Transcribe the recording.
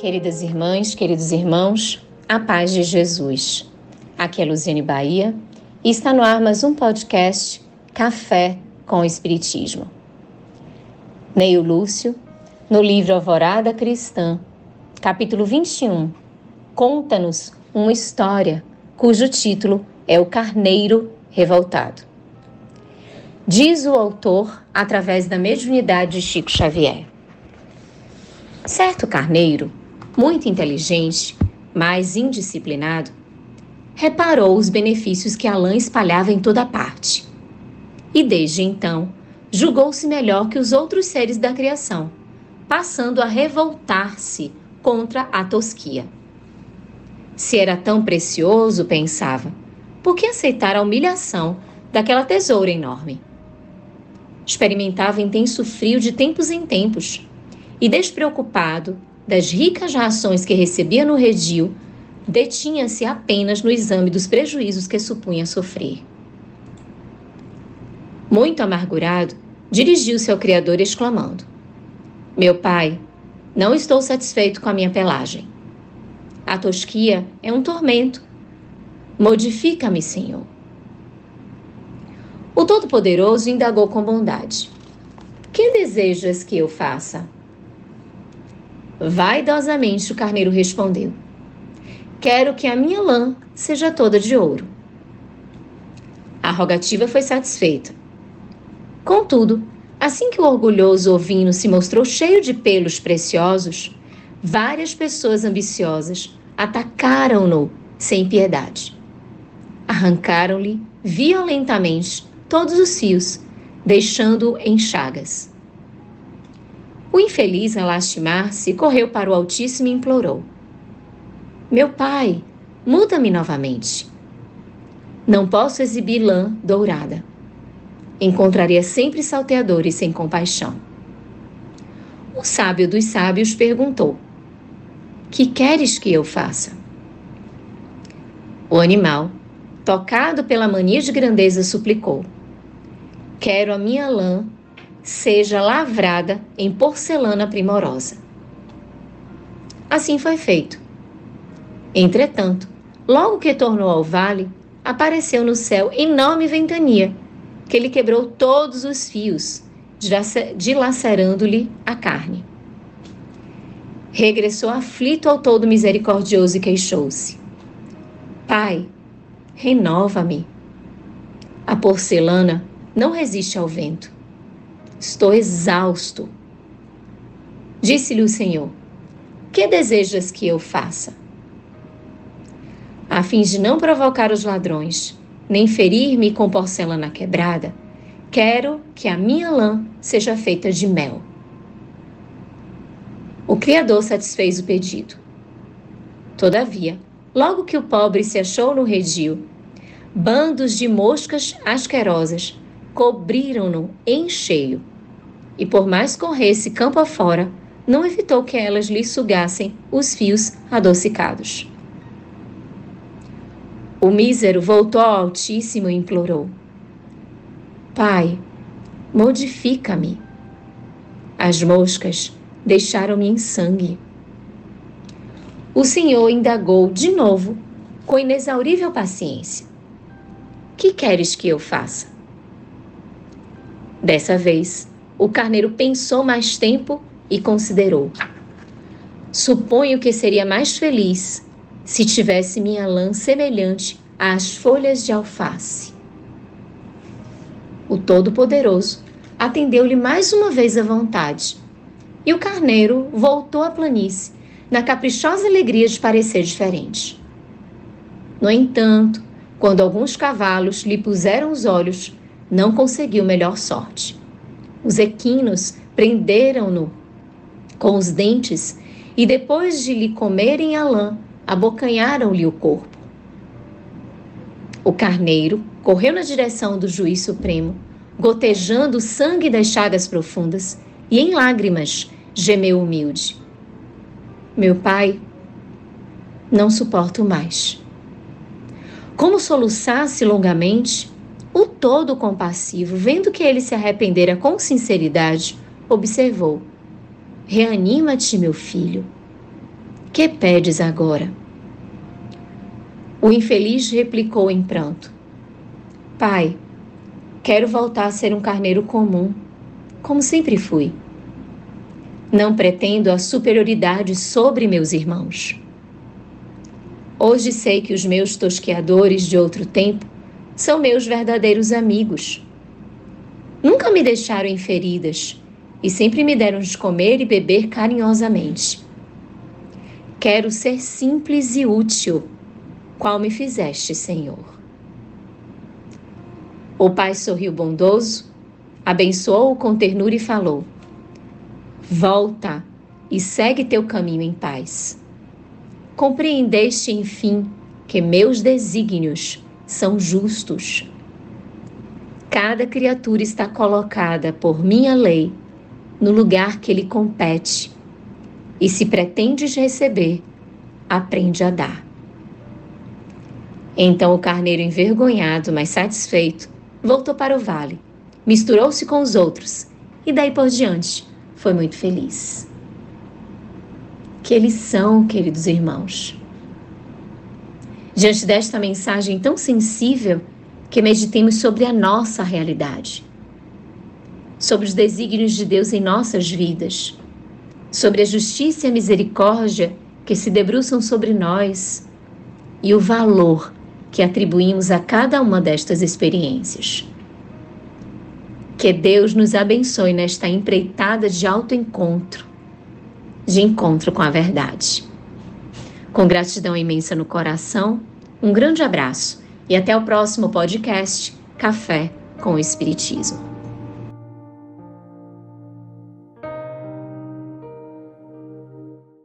Queridas irmãs, queridos irmãos, a paz de Jesus. Aqui é Luziane Bahia e está no ar mais um podcast Café com Espiritismo. Neio Lúcio, no livro Alvorada Cristã, capítulo 21, conta-nos uma história cujo título é O Carneiro Revoltado. Diz o autor através da mediunidade de Chico Xavier. Certo carneiro muito inteligente, mas indisciplinado, reparou os benefícios que a lã espalhava em toda parte. E desde então, julgou-se melhor que os outros seres da criação, passando a revoltar-se contra a tosquia. Se era tão precioso, pensava, por que aceitar a humilhação daquela tesoura enorme? Experimentava intenso frio de tempos em tempos e, despreocupado, das ricas rações que recebia no redil, detinha-se apenas no exame dos prejuízos que supunha sofrer. Muito amargurado, dirigiu-se ao Criador exclamando: Meu pai, não estou satisfeito com a minha pelagem. A tosquia é um tormento. Modifica-me, Senhor. O Todo-Poderoso indagou com bondade: Que desejas que eu faça? Vaidosamente o carneiro respondeu: Quero que a minha lã seja toda de ouro. A rogativa foi satisfeita. Contudo, assim que o orgulhoso ovino se mostrou cheio de pelos preciosos, várias pessoas ambiciosas atacaram-no sem piedade. Arrancaram-lhe violentamente todos os fios, deixando-o em chagas. O infeliz, a lastimar-se, correu para o Altíssimo e implorou: Meu pai, muda-me novamente. Não posso exibir lã dourada. Encontraria sempre salteadores sem compaixão. O sábio dos sábios perguntou: Que queres que eu faça? O animal, tocado pela mania de grandeza, suplicou: Quero a minha lã seja lavrada em porcelana primorosa. Assim foi feito. Entretanto, logo que tornou ao vale, apareceu no céu enorme ventania, que lhe quebrou todos os fios, dilacerando-lhe a carne. Regressou aflito ao todo misericordioso e queixou-se: Pai, renova-me. A porcelana não resiste ao vento Estou exausto. Disse-lhe o Senhor: Que desejas que eu faça? A fim de não provocar os ladrões, nem ferir-me com porcelana quebrada, quero que a minha lã seja feita de mel. O Criador satisfez o pedido. Todavia, logo que o pobre se achou no redil, bandos de moscas asquerosas cobriram-no em cheio e por mais corresse campo afora, não evitou que elas lhe sugassem os fios adocicados. O mísero voltou ao Altíssimo e implorou: Pai, modifica-me. As moscas deixaram-me em sangue. O Senhor indagou de novo, com inexaurível paciência: Que queres que eu faça? Dessa vez, o carneiro pensou mais tempo e considerou: Suponho que seria mais feliz se tivesse minha lã semelhante às folhas de alface. O Todo-Poderoso atendeu-lhe mais uma vez à vontade, e o carneiro voltou à planície, na caprichosa alegria de parecer diferente. No entanto, quando alguns cavalos lhe puseram os olhos, não conseguiu melhor sorte. Os equinos prenderam-no com os dentes e, depois de lhe comerem a lã, abocanharam-lhe o corpo. O carneiro correu na direção do juiz supremo, gotejando o sangue das chagas profundas, e em lágrimas gemeu humilde: Meu pai, não suporto mais. Como soluçasse longamente, o todo compassivo, vendo que ele se arrependera com sinceridade, observou: Reanima-te, meu filho. Que pedes agora? O infeliz replicou em pranto: Pai, quero voltar a ser um carneiro comum, como sempre fui. Não pretendo a superioridade sobre meus irmãos. Hoje sei que os meus tosqueadores de outro tempo são meus verdadeiros amigos. Nunca me deixaram em feridas e sempre me deram de comer e beber carinhosamente. Quero ser simples e útil, qual me fizeste, Senhor. O pai sorriu bondoso, abençoou-o com ternura e falou: Volta e segue teu caminho em paz. Compreendeste, enfim, que meus desígnios são justos. Cada criatura está colocada por minha lei no lugar que lhe compete, e se pretendes receber, aprende a dar. Então o carneiro, envergonhado, mas satisfeito, voltou para o vale, misturou-se com os outros e daí por diante foi muito feliz. Que lição, queridos irmãos. Diante desta mensagem tão sensível, que meditemos sobre a nossa realidade, sobre os desígnios de Deus em nossas vidas, sobre a justiça e a misericórdia que se debruçam sobre nós e o valor que atribuímos a cada uma destas experiências. Que Deus nos abençoe nesta empreitada de autoencontro, de encontro com a verdade. Com gratidão imensa no coração, um grande abraço e até o próximo podcast Café com o Espiritismo.